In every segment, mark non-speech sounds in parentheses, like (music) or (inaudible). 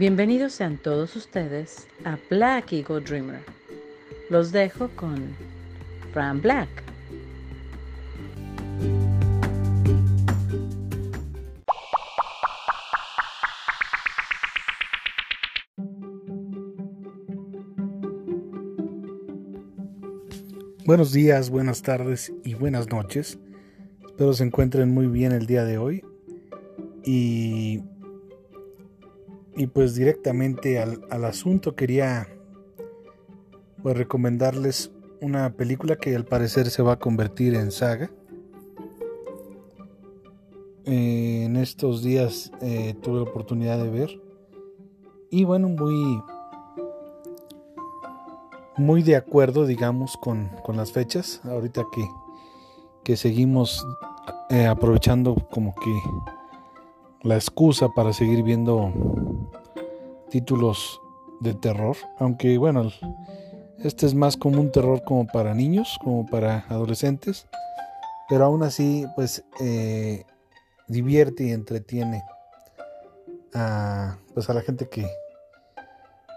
Bienvenidos sean todos ustedes a Black Eagle Dreamer. Los dejo con Fran Black. Buenos días, buenas tardes y buenas noches. Espero se encuentren muy bien el día de hoy. Y, y pues directamente al, asunto quería pues, recomendarles una película que al parecer se va a convertir en saga. En estos días eh, tuve la oportunidad de ver. Y bueno, muy muy de acuerdo, digamos, con, las fechas. Ahorita que, que seguimos eh, aprovechando como que la excusa para seguir viendo títulos de terror. Aunque bueno, este es más como un terror como para niños, como para adolescentes. Pero aún así, pues eh, divierte y entretiene a, pues a la gente que,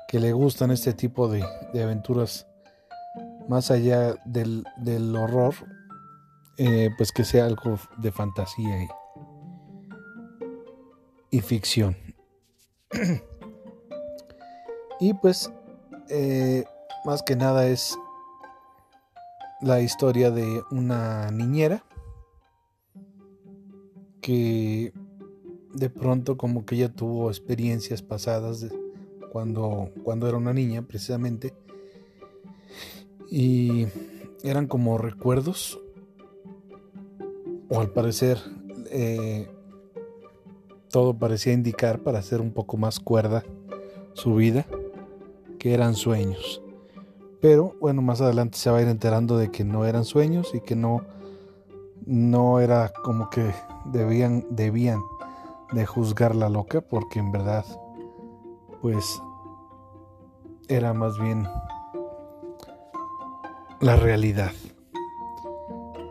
que le gustan este tipo de, aventuras más allá del, horror, eh, pues que sea algo de fantasía y, ficción. (clears throat) y pues, eh, más que nada es la historia de una niñera que de pronto como que ella tuvo experiencias pasadas cuando, cuando era una niña precisamente. Y eran como recuerdos, o al parecer eh, todo parecía indicar para hacer un poco más cuerda su vida, que eran sueños. Pero bueno, más adelante se va a ir enterando de que no eran sueños y que no, no era como que debían, debían de juzgarla loca, porque en verdad pues era más bien la realidad.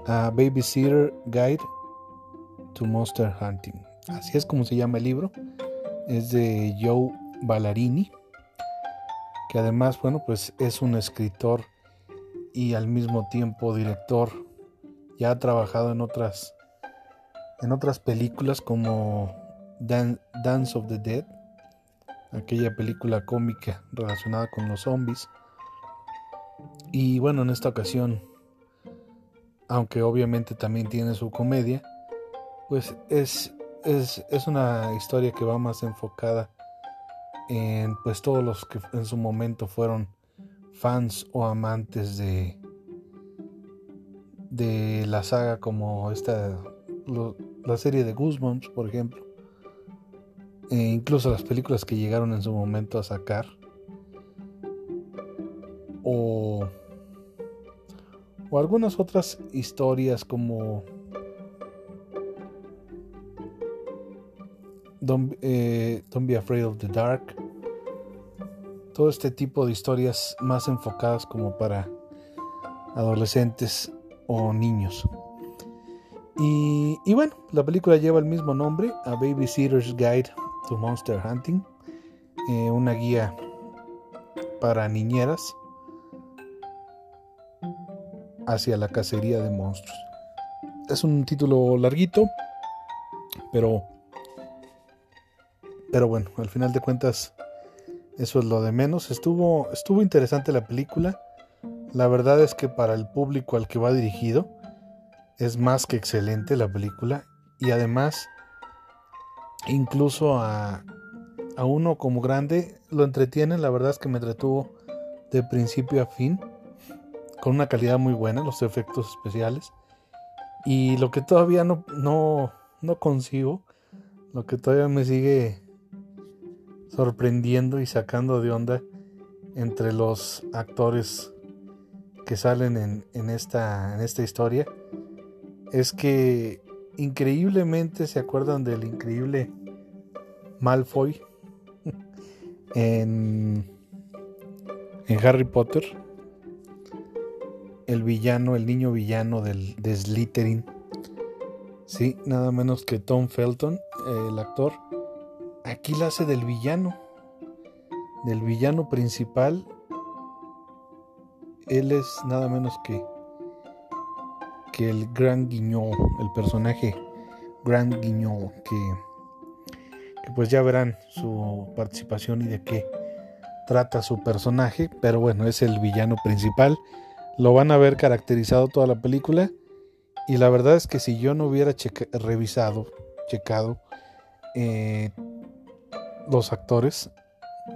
A Babysitter Guide to Monster Hunting. Así es como se llama el libro. Es de Joe Ballarini, que además, bueno, pues es un escritor y al mismo tiempo director. Ya ha trabajado en otras en otras películas como Dance of the Dead aquella película cómica relacionada con los zombies. Y bueno, en esta ocasión, aunque obviamente también tiene su comedia, pues es, es, es una historia que va más enfocada en pues todos los que en su momento fueron fans o amantes de de la saga como esta la serie de Goosebumps por ejemplo e incluso las películas que llegaron en su momento a sacar o, o algunas otras historias como eh, Don't, Be Afraid of the Dark todo este tipo de historias más enfocadas como para adolescentes o niños. Y, bueno, la película lleva el mismo nombre, A Babysitter's Guide to Monster Hunting, eh, una guía para niñeras hacia la cacería de monstruos. Es un título larguito, pero pero bueno, al final de cuentas eso es lo de menos. Estuvo estuvo interesante la película. La verdad es que para el público al que va dirigido es más que excelente la película y además incluso a, a uno como grande lo entretiene, la verdad es que me entretuvo de principio a fin, con una calidad muy buena, los efectos especiales. Y lo que todavía no, no, no consigo, lo que todavía me sigue sorprendiendo y sacando de onda entre los actores que salen en, en, esta, en esta historia, es que increíblemente se acuerdan del increíble Malfoy (laughs) en, en Harry Potter. El villano, el niño villano del, de Slytherin. Sí, nada menos que Tom Felton, el actor. Aquí la hace del villano. del villano principal, él es nada menos que que el Gran Guignol, el personaje Gran Guignol, que, que pues ya verán su participación y de qué trata su personaje, pero bueno, es el villano principal. Lo van a ver caracterizado toda la película y la verdad es que si yo no hubiera revisado, checado eh, los actores,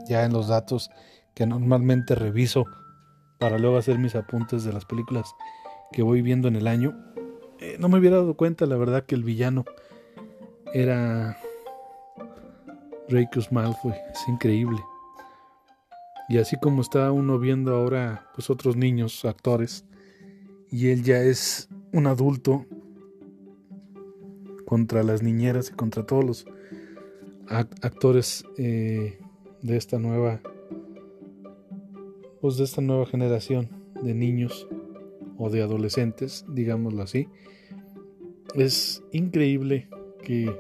ya en los datos que normalmente reviso para luego hacer mis apuntes de las películas que voy viendo en el año, eh, no me hubiera dado cuenta, la verdad, que el villano era Dracus Malfoy. Es increíble. Y así como está uno viendo ahora, pues otros niños, actores, y él ya es un adulto contra las niñeras y contra todos los actores eh, de esta nueva, pues de esta nueva generación de niños o de adolescentes, digámoslo así. Es increíble que,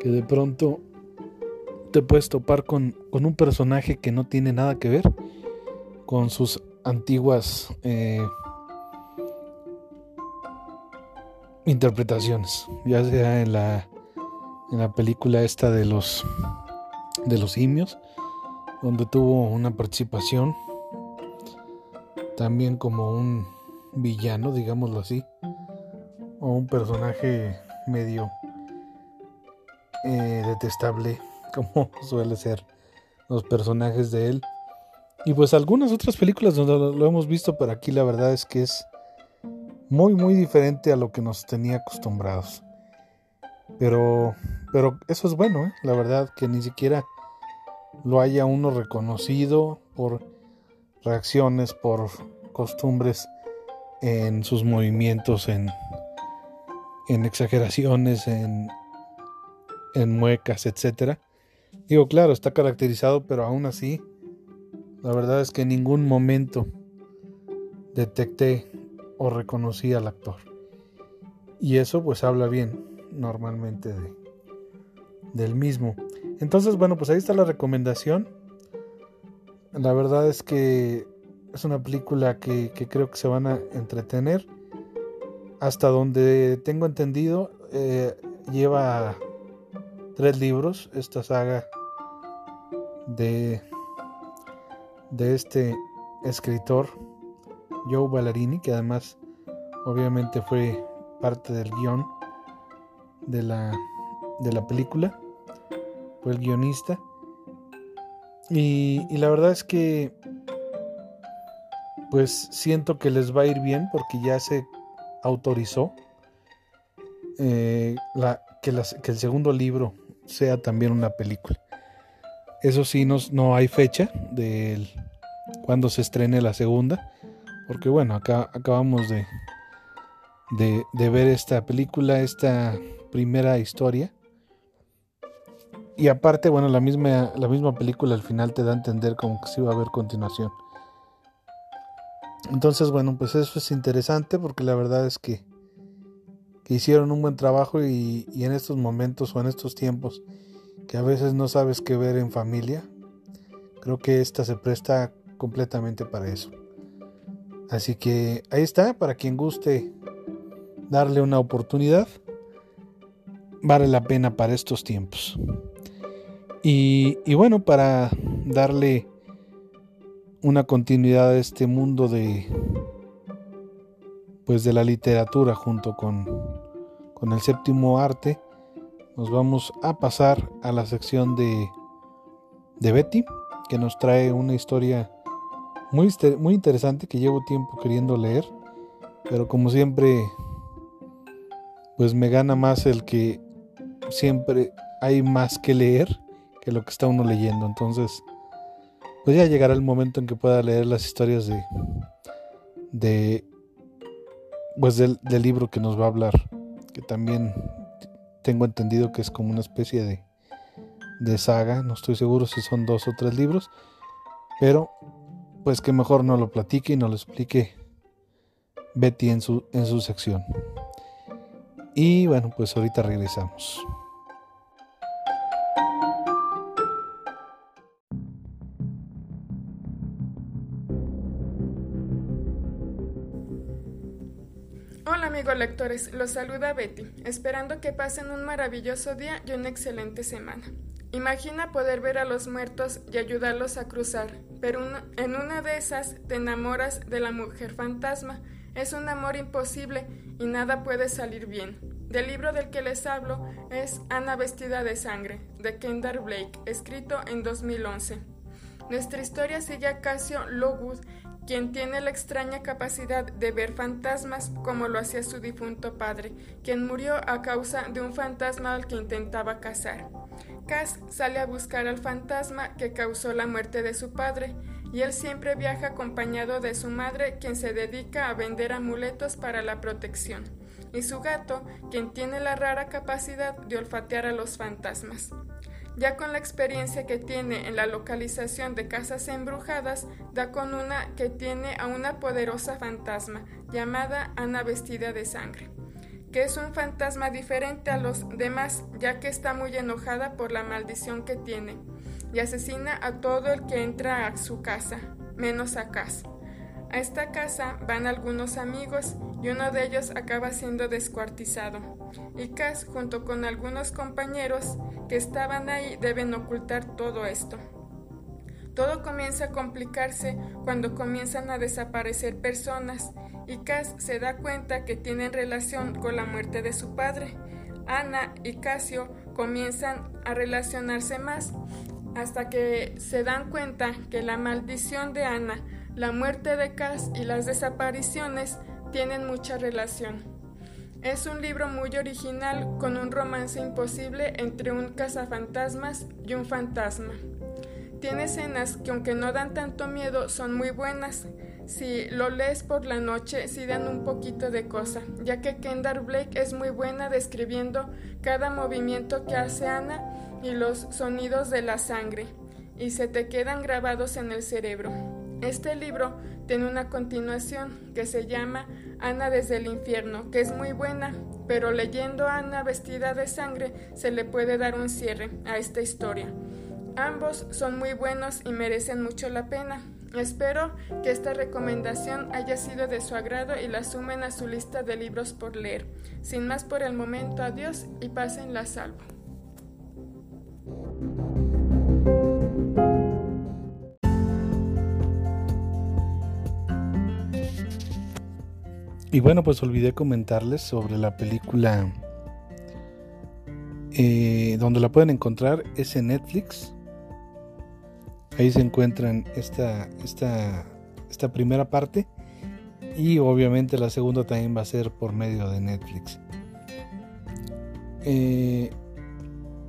que de pronto te puedes topar con, un personaje que no tiene nada que ver con sus antiguas eh, interpretaciones, ya sea en la, en la película esta de los de los simios, donde tuvo una participación también como un villano, digámoslo así, o un personaje medio eh, detestable, (laughs) como suele ser los personajes de él. Y pues algunas otras películas donde lo, hemos visto, pero aquí la verdad es que es muy muy diferente a lo que nos tenía acostumbrados. Pero pero eso es bueno, ¿eh? la verdad que ni siquiera lo haya uno reconocido por reacciones, por costumbres en sus movimientos, en, en exageraciones, en, en muecas, etc. Digo, claro, está caracterizado, pero aún así, la verdad es que en ningún momento detecté o reconocí al actor. Y eso pues habla bien normalmente de, del mismo. Entonces, bueno, pues ahí está la recomendación. La verdad es que es una película que, creo que se van a entretener. Hasta donde tengo entendido, eh, lleva tres libros esta saga de, de este escritor, Joe Ballarini, que además obviamente fue parte del guion de la, de la película, fue el guionista. y la verdad es que pues siento que les va a ir bien porque ya se autorizó eh, que, el segundo libro sea también una película. Eso sí, no, no hay fecha de cuando se estrene la segunda, porque bueno, acá acabamos de, de, de ver esta película, esta primera historia. Y aparte, bueno, la misma, la misma película al final te da a entender como que sí va a haber continuación. Entonces, bueno, pues eso es interesante porque la verdad es que, hicieron un buen trabajo y, en estos momentos o en estos tiempos que a veces no sabes qué ver en familia, creo que esta se presta completamente para eso. Así que ahí está, para quien guste darle una oportunidad, vale la pena para estos tiempos. Y, bueno, para darle una continuidad de este mundo de pues de la literatura junto con, con el séptimo arte nos vamos a pasar a la sección de, de Betty que nos trae una historia muy, muy interesante que llevo tiempo queriendo leer pero como siempre pues me gana más el que siempre hay más que leer que lo que está uno leyendo entonces pues ya llegará el momento en que pueda leer las historias de, de pues del, libro que nos va a hablar, que también tengo entendido que es como una especie de, de saga, no estoy seguro si son dos o tres libros, pero pues que mejor no lo platique y no lo explique Betty en su, en su sección. Y bueno, pues ahorita regresamos. Amigos lectores? Los saluda Betty, esperando que pasen un maravilloso día y una excelente semana. Imagina poder ver a los muertos y ayudarlos a cruzar, pero en una de esas te enamoras de la mujer fantasma. Es un amor imposible y nada puede salir bien. Del libro del que les hablo es Ana vestida de sangre, de Kendall Blake, escrito en 2011. Nuestra historia sigue a Casio Lowood, quien tiene la extraña capacidad de ver fantasmas como lo hacía su difunto padre, quien murió a causa de un fantasma al que intentaba cazar. Cass sale a buscar al fantasma que causó la muerte de su padre, y él siempre viaja acompañado de su madre, quien se dedica a vender amuletos para la protección, y su gato, quien tiene la rara capacidad de olfatear a los fantasmas. Ya con la experiencia que tiene en la localización de casas embrujadas, da con una que tiene a una poderosa fantasma llamada Ana vestida de sangre que es un fantasma diferente a los demás, ya que está muy enojada por la maldición que tiene, y asesina a todo el que entra a su casa, menos a Cass. A esta casa van algunos amigos y uno de ellos acaba siendo descuartizado, y Cass junto con algunos compañeros que estaban ahí deben ocultar todo esto. Todo comienza a complicarse cuando comienzan a desaparecer personas y Cass se da cuenta que tienen relación con la muerte de su padre. Ana y Casio comienzan a relacionarse más hasta que se dan cuenta que la maldición de Ana, la muerte de Cass y las desapariciones tienen mucha relación. Es un libro muy original con un romance imposible entre un cazafantasmas y un fantasma. Tiene escenas que aunque no dan tanto miedo son muy buenas. Si lo lees por la noche, sí dan un poquito de cosa, ya que Kendall Blake es muy buena describiendo cada movimiento que hace Ana y los sonidos de la sangre, y se te quedan grabados en el cerebro. Este libro tiene una continuación que se llama Ana desde el infierno, que es muy buena, pero leyendo Ana vestida de sangre se le puede dar un cierre a esta historia. Ambos son muy buenos y merecen mucho la pena. Espero que esta recomendación haya sido de su agrado y la sumen a su lista de libros por leer. Sin más por el momento, adiós y pasen la salvo. Y bueno, pues olvidé comentarles sobre la película eh, donde la pueden encontrar es en Netflix Ahí se encuentran esta, esta, esta primera parte y obviamente la segunda también va a ser por medio de Netflix. Eh,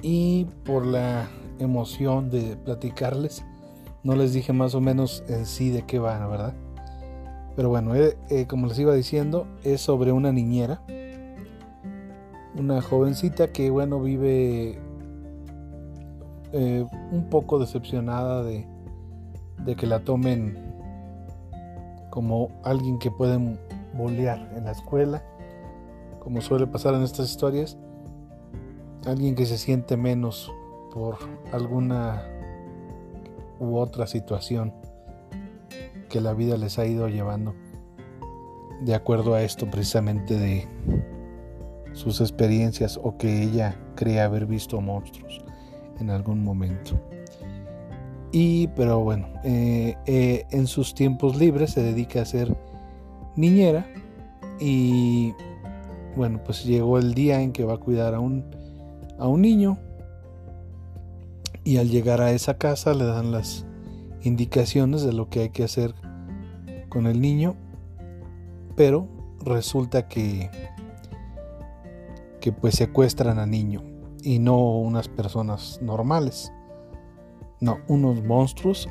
y por la emoción de platicarles, no les dije más o menos en sí de qué va, ¿verdad? Pero bueno, eh, eh, como les iba diciendo, es sobre una niñera, una jovencita que, bueno, vive eh, un poco decepcionada de, que la tomen como alguien que pueden bolear en la escuela, como suele pasar en estas historias, alguien que se siente menos por alguna u otra situación que la vida les ha ido llevando, de acuerdo a esto precisamente de sus experiencias o que ella cree haber visto monstruos en algún momento. Y, pero bueno, eh, eh, en sus tiempos libres se dedica a ser niñera y bueno, pues llegó el día en que va a cuidar a un, a un niño y al llegar a esa casa le dan las indicaciones de lo que hay que hacer con el niño, pero resulta que que pues secuestran a niño y no unas personas normales. No, unos monstruos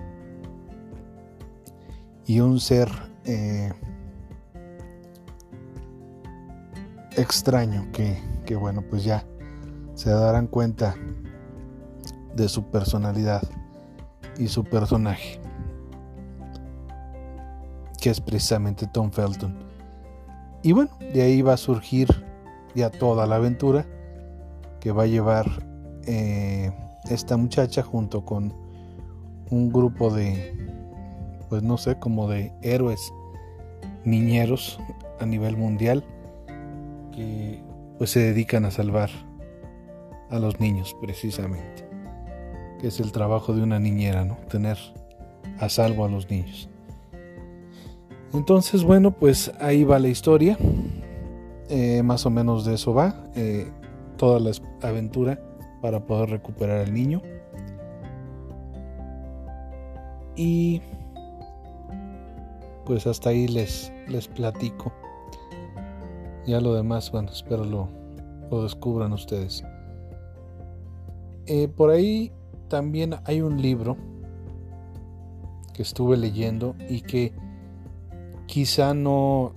y un ser eh, extraño que, que, bueno, pues ya se darán cuenta de su personalidad y su personaje, que es precisamente Tom Felton. Y bueno, de ahí va a surgir ya toda la aventura que va a llevar eh, esta muchacha junto con un grupo de, pues no sé, como de héroes niñeros a nivel mundial que pues se dedican a salvar a los niños precisamente, es el trabajo de una niñera, ¿no? Tener a salvo a los niños. Entonces, bueno, pues ahí va la historia. Eh, más o menos de eso va. Eh, toda la aventura para poder recuperar al niño. Y pues hasta ahí les, les platico. Ya lo demás, bueno, espero lo, lo descubran ustedes. Eh, por ahí también hay un libro que estuve leyendo y que quizá no,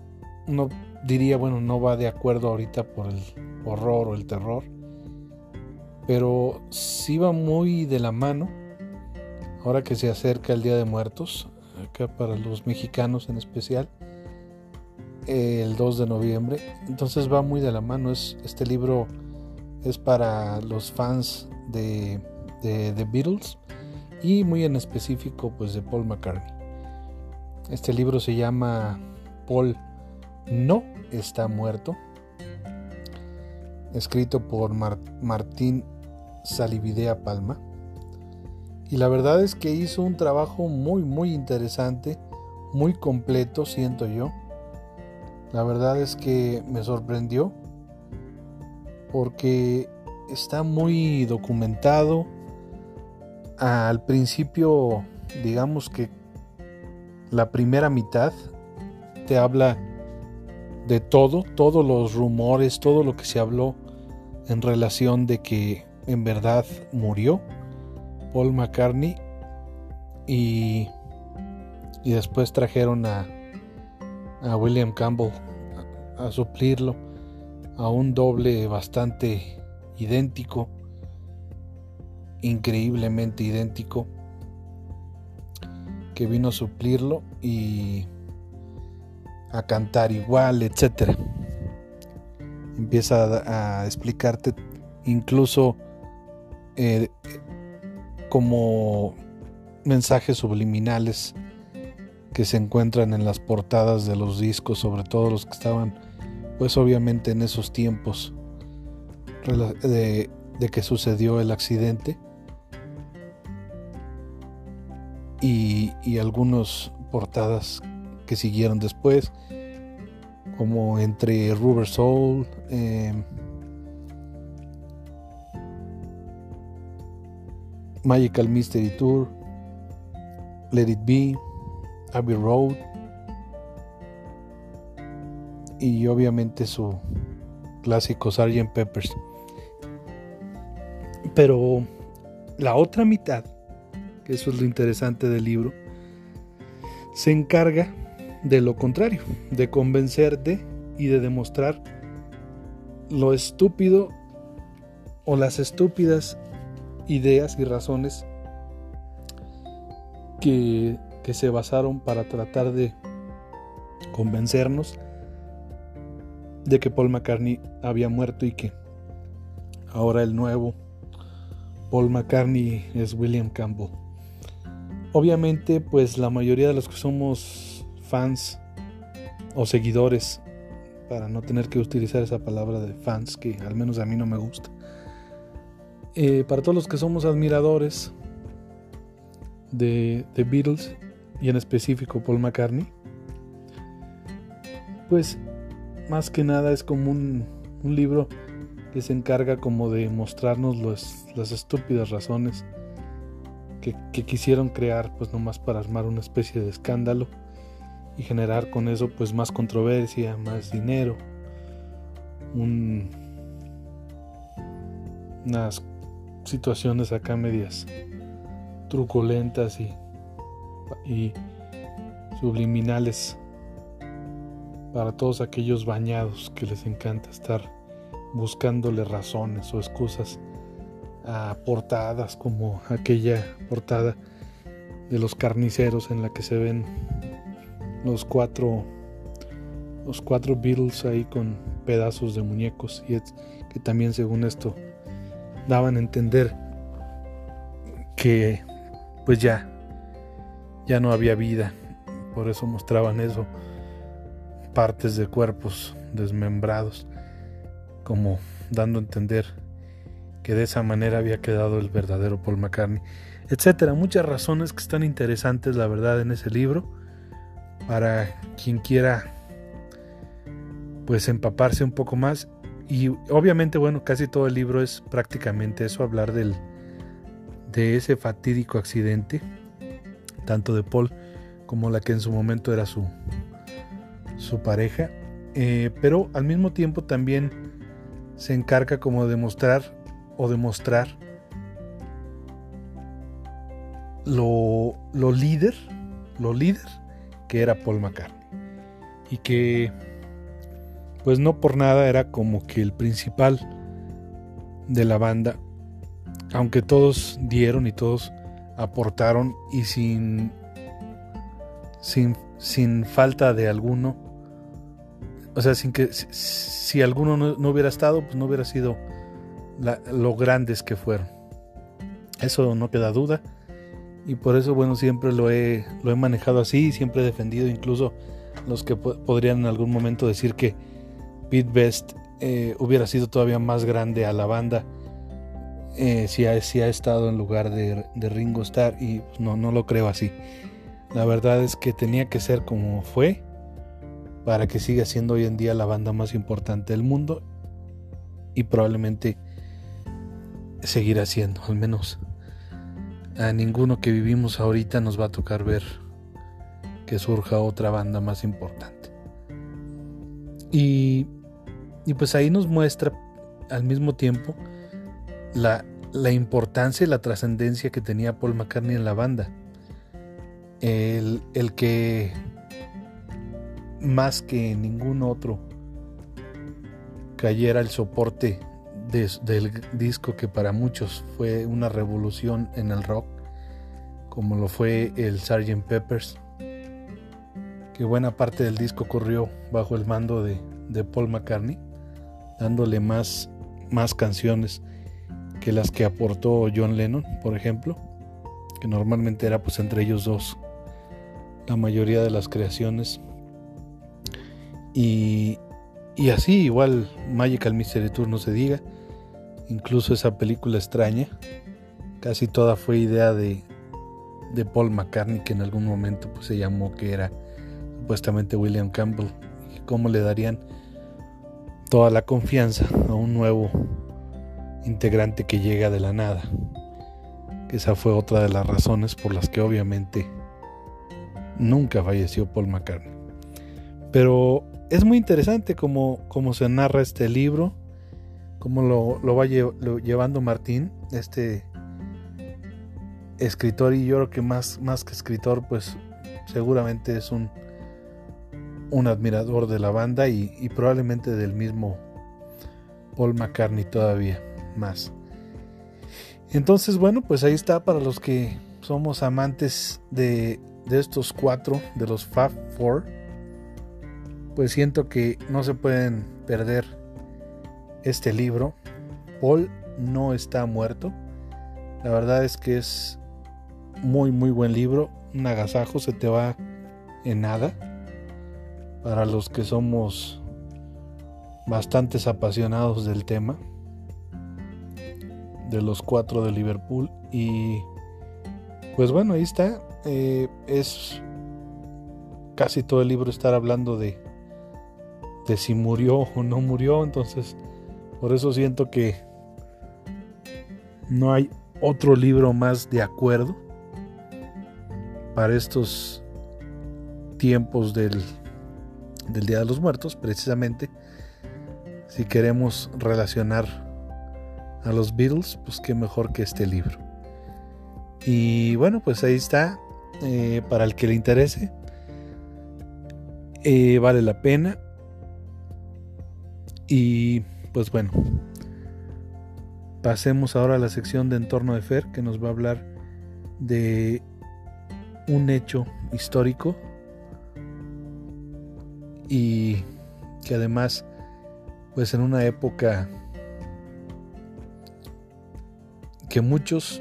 no diría, bueno, no va de acuerdo ahorita por el horror o el terror, pero sí va muy de la mano ahora que se acerca el Día de Muertos, acá para los mexicanos en especial, el 2 de noviembre, entonces va muy de la mano, es, este libro es para los fans de, de The Beatles y muy en específico pues de Paul McCartney. Este libro se llama Paul no está muerto, escrito por Martín Salividea Palma. Y la verdad es que hizo un trabajo muy, muy interesante, muy completo, siento yo. La verdad es que me sorprendió porque está muy documentado. Al principio, digamos que la primera mitad te habla de todo, todos los rumores, todo lo que se habló en relación de que en verdad murió Paul McCartney y, y después trajeron a, a William Campbell a, a suplirlo a un doble bastante idéntico, increíblemente idéntico, que vino a suplirlo y a cantar igual, etc. Empieza a, explicarte incluso eh, como mensajes subliminales que se encuentran en las portadas de los discos, sobre todo los que estaban, pues obviamente en esos tiempos de, que sucedió el accidente. Y, y algunas portadas que siguieron después, como entre Rubber Soul, eh, Magical Mystery Tour, Let It Be, Abbey Road y obviamente su clásico Sgt. Peppers. Pero la otra mitad, eso es lo interesante del libro, se encarga de lo contrario, de convencerte y de demostrar lo estúpido o las estúpidas ideas y razones que se basaron para tratar de convencernos de que Paul McCartney había muerto y que ahora el nuevo Paul McCartney es William Campbell. Obviamente, pues la mayoría de los que somos fans o seguidores, para no tener que utilizar esa palabra de fans que al menos a mí no me gusta. Eh, para todos los que somos admiradores de, The Beatles y en específico Paul McCartney, pues más que nada es como un, libro que se encarga como de mostrarnos las estúpidas razones que, quisieron crear pues nomás para armar una especie de escándalo y generar con eso pues más controversia, más dinero, unas situaciones acá medias truculentas y, y subliminales para todos aquellos bañados que les encanta estar buscándole razones o excusas a portadas como aquella portada de los carniceros en la que se ven los cuatro los cuatro Beatles ahí con pedazos de muñecos y que también según esto daban a entender que pues ya ya no había vida. Por eso mostraban eso partes de cuerpos desmembrados como dando a entender que de esa manera había quedado el verdadero Paul McCartney, etcétera. Muchas razones que están interesantes, la verdad, en ese libro para quien quiera pues empaparse un poco más y obviamente bueno casi todo el libro es prácticamente eso hablar del de ese fatídico accidente tanto de Paul como la que en su momento era su su pareja eh, pero al mismo tiempo también se encarga como de mostrar o demostrar lo, lo líder lo líder que era Paul McCartney. Y que pues no por nada era como que el principal de la banda, aunque todos dieron y todos aportaron y sin sin, sin falta de alguno, o sea, sin que si, alguno no, hubiera estado, pues no hubiera sido lo grandes que fueron. Eso no queda duda y por eso bueno siempre lo he, lo he manejado así siempre he defendido incluso los que podrían en algún momento decir que Pete Best eh, hubiera sido todavía más grande a la banda eh, si, ha, si, ha, estado en lugar de, Ringo Starr y no, no lo creo así. La verdad es que tenía que ser como fue para que siga siendo hoy en día la banda más importante del mundo y probablemente seguirá siendo, al menos a ninguno que vivimos ahorita nos va a tocar ver que surja otra banda más importante. Y, y pues ahí nos muestra al mismo tiempo la, la importancia y la trascendencia que tenía Paul McCartney en la banda. El, el que más que ningún otro cayera el soporte del disco que para muchos fue una revolución en el rock, como lo fue el Sgt. Peppers, que buena parte del disco corrió bajo el mando de, Paul McCartney, dándole más, más canciones que las que aportó John Lennon, por ejemplo, que normalmente era pues entre ellos dos la mayoría de las creaciones. Y, y así, igual Magical Mystery Tour no se diga. Incluso esa película extraña, casi toda fue idea de, de Paul McCartney, que en algún momento pues, se llamó que era supuestamente William Campbell. Y cómo le darían toda la confianza a un nuevo integrante que llega de la nada. Esa fue otra de las razones por las que obviamente nunca falleció Paul McCartney. Pero es muy interesante cómo se narra este libro cómo lo, va llevando Martín, este escritor, y yo creo que más, más que escritor, pues seguramente es un, un admirador de la banda y, y probablemente del mismo Paul McCartney todavía más. Entonces, bueno, pues ahí está para los que somos amantes de, de estos cuatro, de los Fab Four. Pues siento que no se pueden perder este libro. Paul no está muerto. La verdad es que es muy muy buen libro. Un agasajo se te va en nada. Para los que somos bastantes apasionados del tema. De los cuatro de Liverpool. Y pues bueno, ahí está. Eh, es casi todo el libro estar hablando de, de si murió o no murió. Entonces por eso siento que no hay otro libro más de acuerdo para estos tiempos del, del Día de los Muertos, precisamente. Si queremos relacionar a los Beatles, pues qué mejor que este libro. Y bueno, pues ahí está. Eh, para el que le interese, eh, vale la pena. Y pues bueno, pasemos ahora a la sección de entorno de Fer que nos va a hablar de un hecho histórico y que además pues en una época que muchos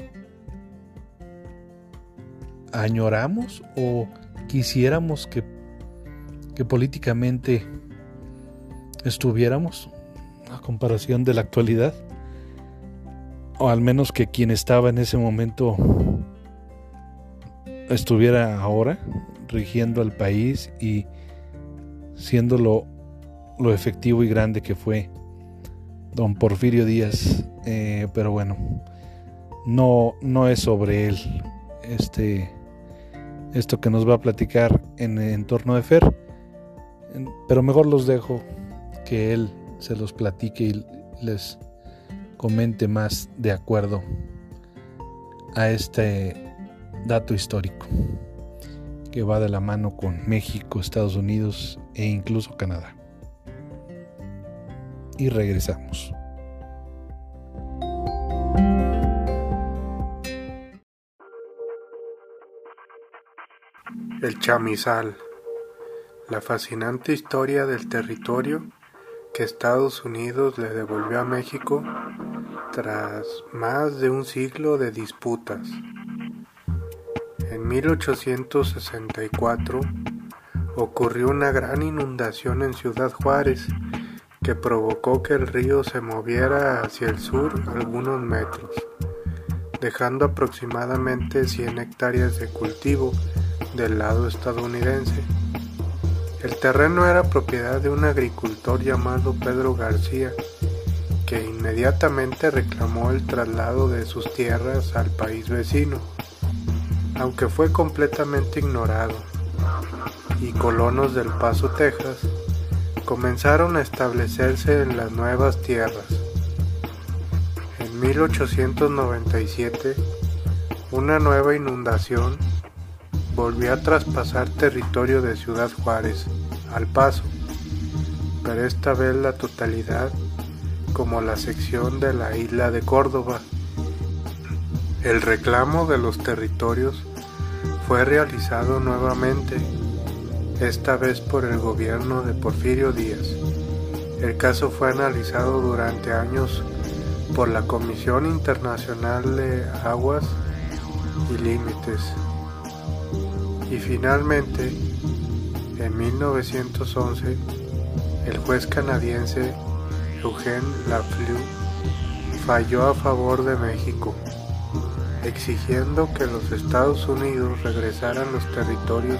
añoramos o quisiéramos que, que políticamente estuviéramos comparación de la actualidad. O al menos que quien estaba en ese momento estuviera ahora rigiendo al país y siendo lo, lo efectivo y grande que fue don Porfirio Díaz. Eh, pero bueno, no, no es sobre él este, esto que nos va a platicar en el entorno de Fer. Pero mejor los dejo que él se los platique y les comente más de acuerdo a este dato histórico que va de la mano con México, Estados Unidos e incluso Canadá. Y regresamos. El chamizal, la fascinante historia del territorio que Estados Unidos le devolvió a México tras más de un siglo de disputas. En 1864 ocurrió una gran inundación en Ciudad Juárez que provocó que el río se moviera hacia el sur algunos metros, dejando aproximadamente 100 hectáreas de cultivo del lado estadounidense. El terreno era propiedad de un agricultor llamado Pedro García, que inmediatamente reclamó el traslado de sus tierras al país vecino aunque fue completamente ignorado, y colonos del Paso, Texas, comenzaron a establecerse en las nuevas tierras. En 1897, una nueva inundación volvió a traspasar territorio de Ciudad Juárez al Paso, pero esta vez la totalidad como la sección de la isla de Córdoba. El reclamo de los territorios fue realizado nuevamente, esta vez por el gobierno de Porfirio Díaz. El caso fue analizado durante años por la Comisión Internacional de Aguas y Límites. Y finalmente, en 1911, el juez canadiense Eugène Lafleur falló a favor de México exigiendo que los Estados Unidos regresaran los territorios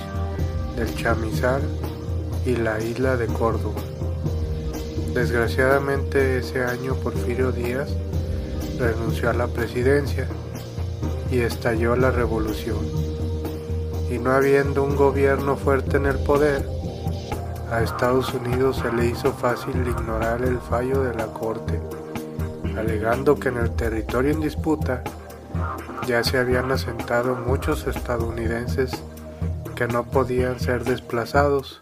del Chamizal y la isla de Córdoba. Desgraciadamente ese año Porfirio Díaz renunció a la presidencia y estalló la revolución. Y no habiendo un gobierno fuerte en el poder, a Estados Unidos se le hizo fácil ignorar el fallo de la Corte, alegando que en el territorio en disputa ya se habían asentado muchos estadounidenses que no podían ser desplazados,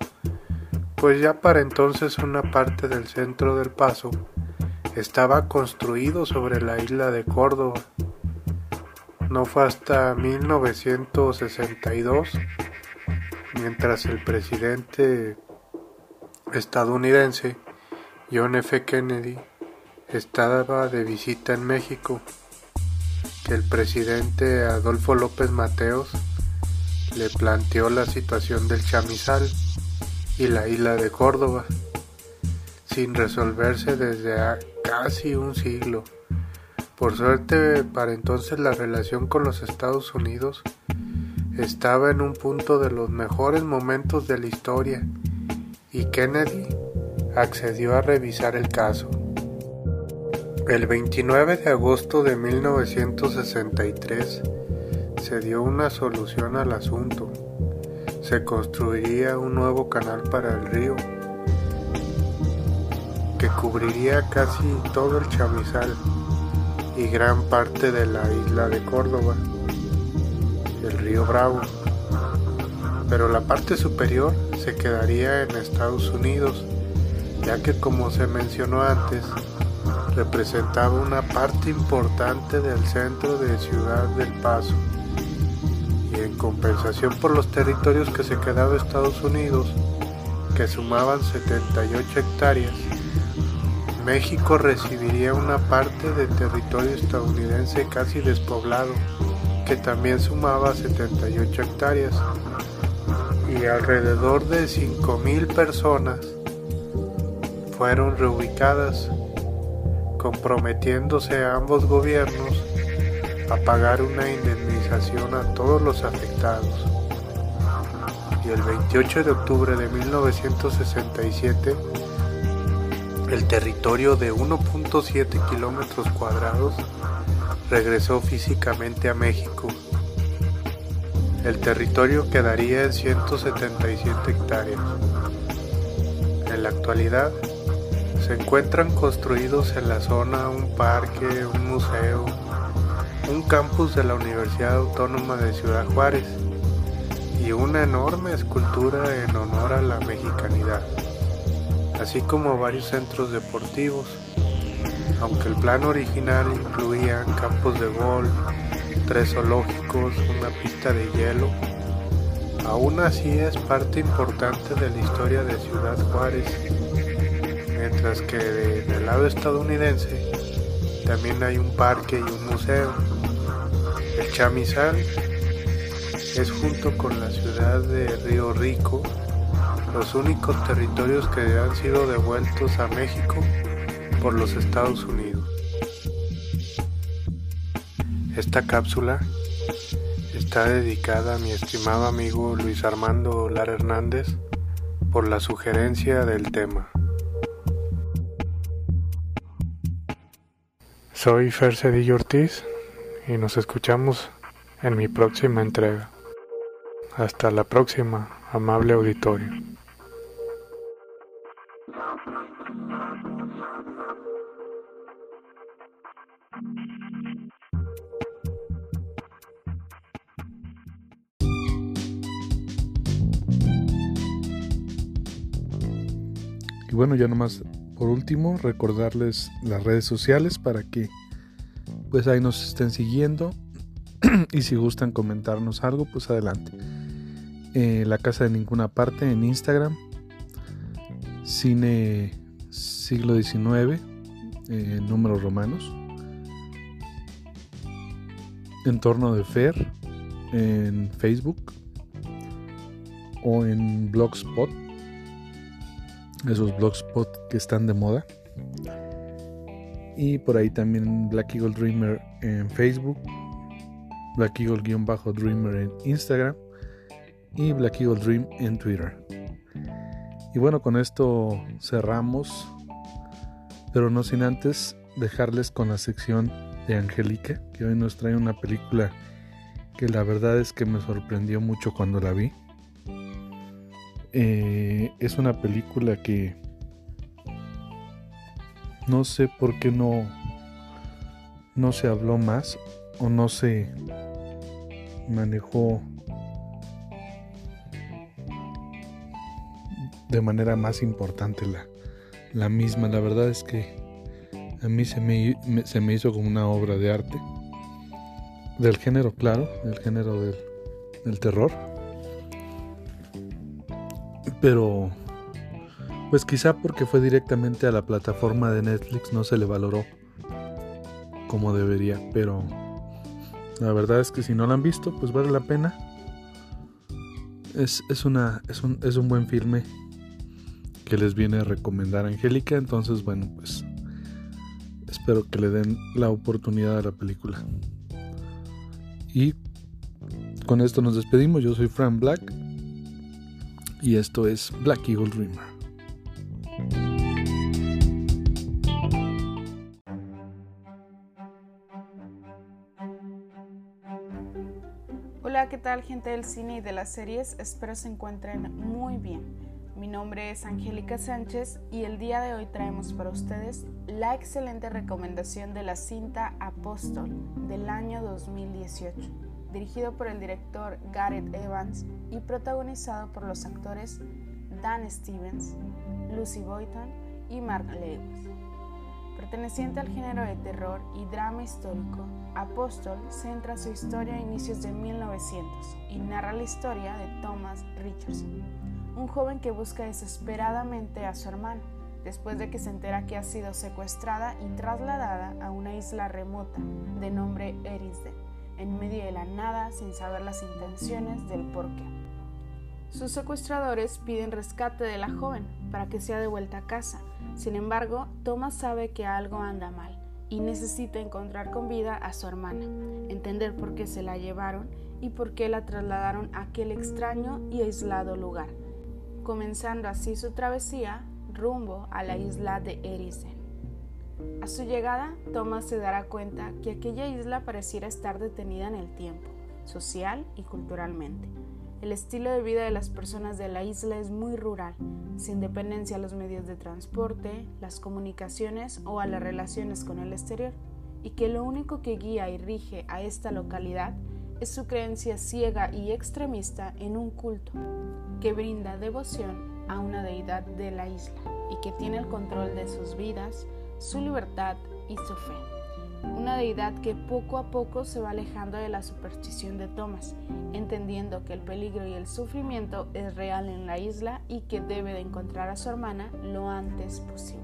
pues ya para entonces una parte del centro del paso estaba construido sobre la isla de Córdoba. No fue hasta 1962, mientras el presidente estadounidense John F. Kennedy estaba de visita en México, que el presidente Adolfo López Mateos le planteó la situación del chamizal y la isla de Córdoba, sin resolverse desde casi un siglo. Por suerte, para entonces la relación con los Estados Unidos estaba en un punto de los mejores momentos de la historia y Kennedy accedió a revisar el caso. El 29 de agosto de 1963 se dio una solución al asunto. Se construiría un nuevo canal para el río que cubriría casi todo el chamizal y gran parte de la isla de Córdoba, el río Bravo. Pero la parte superior se quedaría en Estados Unidos, ya que como se mencionó antes, representaba una parte importante del centro de Ciudad del Paso y en compensación por los territorios que se quedaba Estados Unidos, que sumaban 78 hectáreas, México recibiría una parte de territorio estadounidense casi despoblado, que también sumaba 78 hectáreas, y alrededor de 5.000 personas fueron reubicadas comprometiéndose a ambos gobiernos a pagar una indemnización a todos los afectados. Y el 28 de octubre de 1967, el territorio de 1.7 kilómetros cuadrados regresó físicamente a México. El territorio quedaría en 177 hectáreas. En la actualidad, se encuentran construidos en la zona un parque, un museo, un campus de la Universidad Autónoma de Ciudad Juárez y una enorme escultura en honor a la mexicanidad, así como varios centros deportivos, aunque el plan original incluía campos de golf, tres zoológicos, una pista de hielo, aún así es parte importante de la historia de Ciudad Juárez, mientras que en el lado estadounidense también hay un parque y un museo. El chamizal es junto con la ciudad de Río Rico los únicos territorios que han sido devueltos a México por los Estados Unidos. Esta cápsula está dedicada a mi estimado amigo Luis Armando Lara Hernández por la sugerencia del tema. Soy Fer Cedillo Ortiz y nos escuchamos en mi próxima entrega. Hasta la próxima, amable auditorio. Y bueno, ya nomás por último recordarles las redes sociales para que pues ahí nos estén siguiendo. (clears throat) Y si gustan comentarnos algo pues adelante. Eh, la casa de ninguna parte en Instagram, cine siglo XIX, eh, números romanos, entorno de Fer en Facebook o en Blogspot esos blogspot que están de moda. Y por ahí también Black Eagle Dreamer en Facebook, Black Eagle-Dreamer en Instagram y Black Eagle Dream en Twitter. Y bueno, con esto cerramos, pero no sin antes dejarles con la sección de Angélica, que hoy nos trae una película que la verdad es que me sorprendió mucho cuando la vi. Eh, es una película que no sé por qué no no se habló más o no se manejó de manera más importante la, la misma. La verdad es que a mí se me, se me hizo como una obra de arte. Del género, claro, del género del, del terror pero pues quizá porque fue directamente a la plataforma de Netflix no se le valoró como debería, pero la verdad es que si no la han visto, pues vale la pena. Es, una, es, un, es un buen filme que les viene a recomendar Angélica, entonces bueno, pues espero que le den la oportunidad a la película. Y con esto nos despedimos, yo soy Fran Black y esto es Black Eagle Dreamer. Hola, ¿qué tal gente del cine y de las series? Espero se encuentren muy bien. Mi nombre es Angélica Sánchez y el día de hoy traemos para ustedes la excelente recomendación de la cinta Apóstol del año 2018 dirigido por el director Gareth Evans y protagonizado por los actores Dan Stevens, Lucy Boyton y Mark Lewis. Perteneciente al género de terror y drama histórico, Apostle centra su historia a inicios de 1900 y narra la historia de Thomas Richardson, un joven que busca desesperadamente a su hermana después de que se entera que ha sido secuestrada y trasladada a una isla remota de nombre Erisden en medio de la nada sin saber las intenciones del porqué. Sus secuestradores piden rescate de la joven para que sea devuelta a casa. Sin embargo, Thomas sabe que algo anda mal y necesita encontrar con vida a su hermana, entender por qué se la llevaron y por qué la trasladaron a aquel extraño y aislado lugar, comenzando así su travesía rumbo a la isla de Erisen. A su llegada, Thomas se dará cuenta que aquella isla pareciera estar detenida en el tiempo, social y culturalmente. El estilo de vida de las personas de la isla es muy rural, sin dependencia a los medios de transporte, las comunicaciones o a las relaciones con el exterior, y que lo único que guía y rige a esta localidad es su creencia ciega y extremista en un culto que brinda devoción a una deidad de la isla y que tiene el control de sus vidas, su libertad y su fe. Una deidad que poco a poco se va alejando de la superstición de Thomas, entendiendo que el peligro y el sufrimiento es real en la isla y que debe de encontrar a su hermana lo antes posible.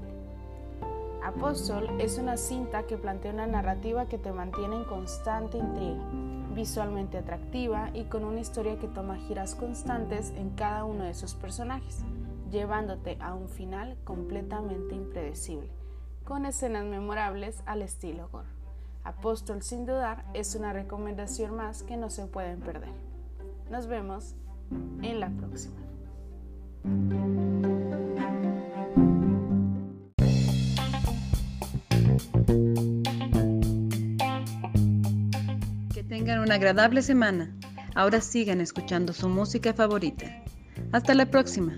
Apóstol es una cinta que plantea una narrativa que te mantiene en constante intriga, visualmente atractiva y con una historia que toma giras constantes en cada uno de sus personajes, llevándote a un final completamente impredecible con escenas memorables al estilo gore. Apóstol sin dudar es una recomendación más que no se pueden perder. Nos vemos en la próxima. Que tengan una agradable semana. Ahora sigan escuchando su música favorita. Hasta la próxima.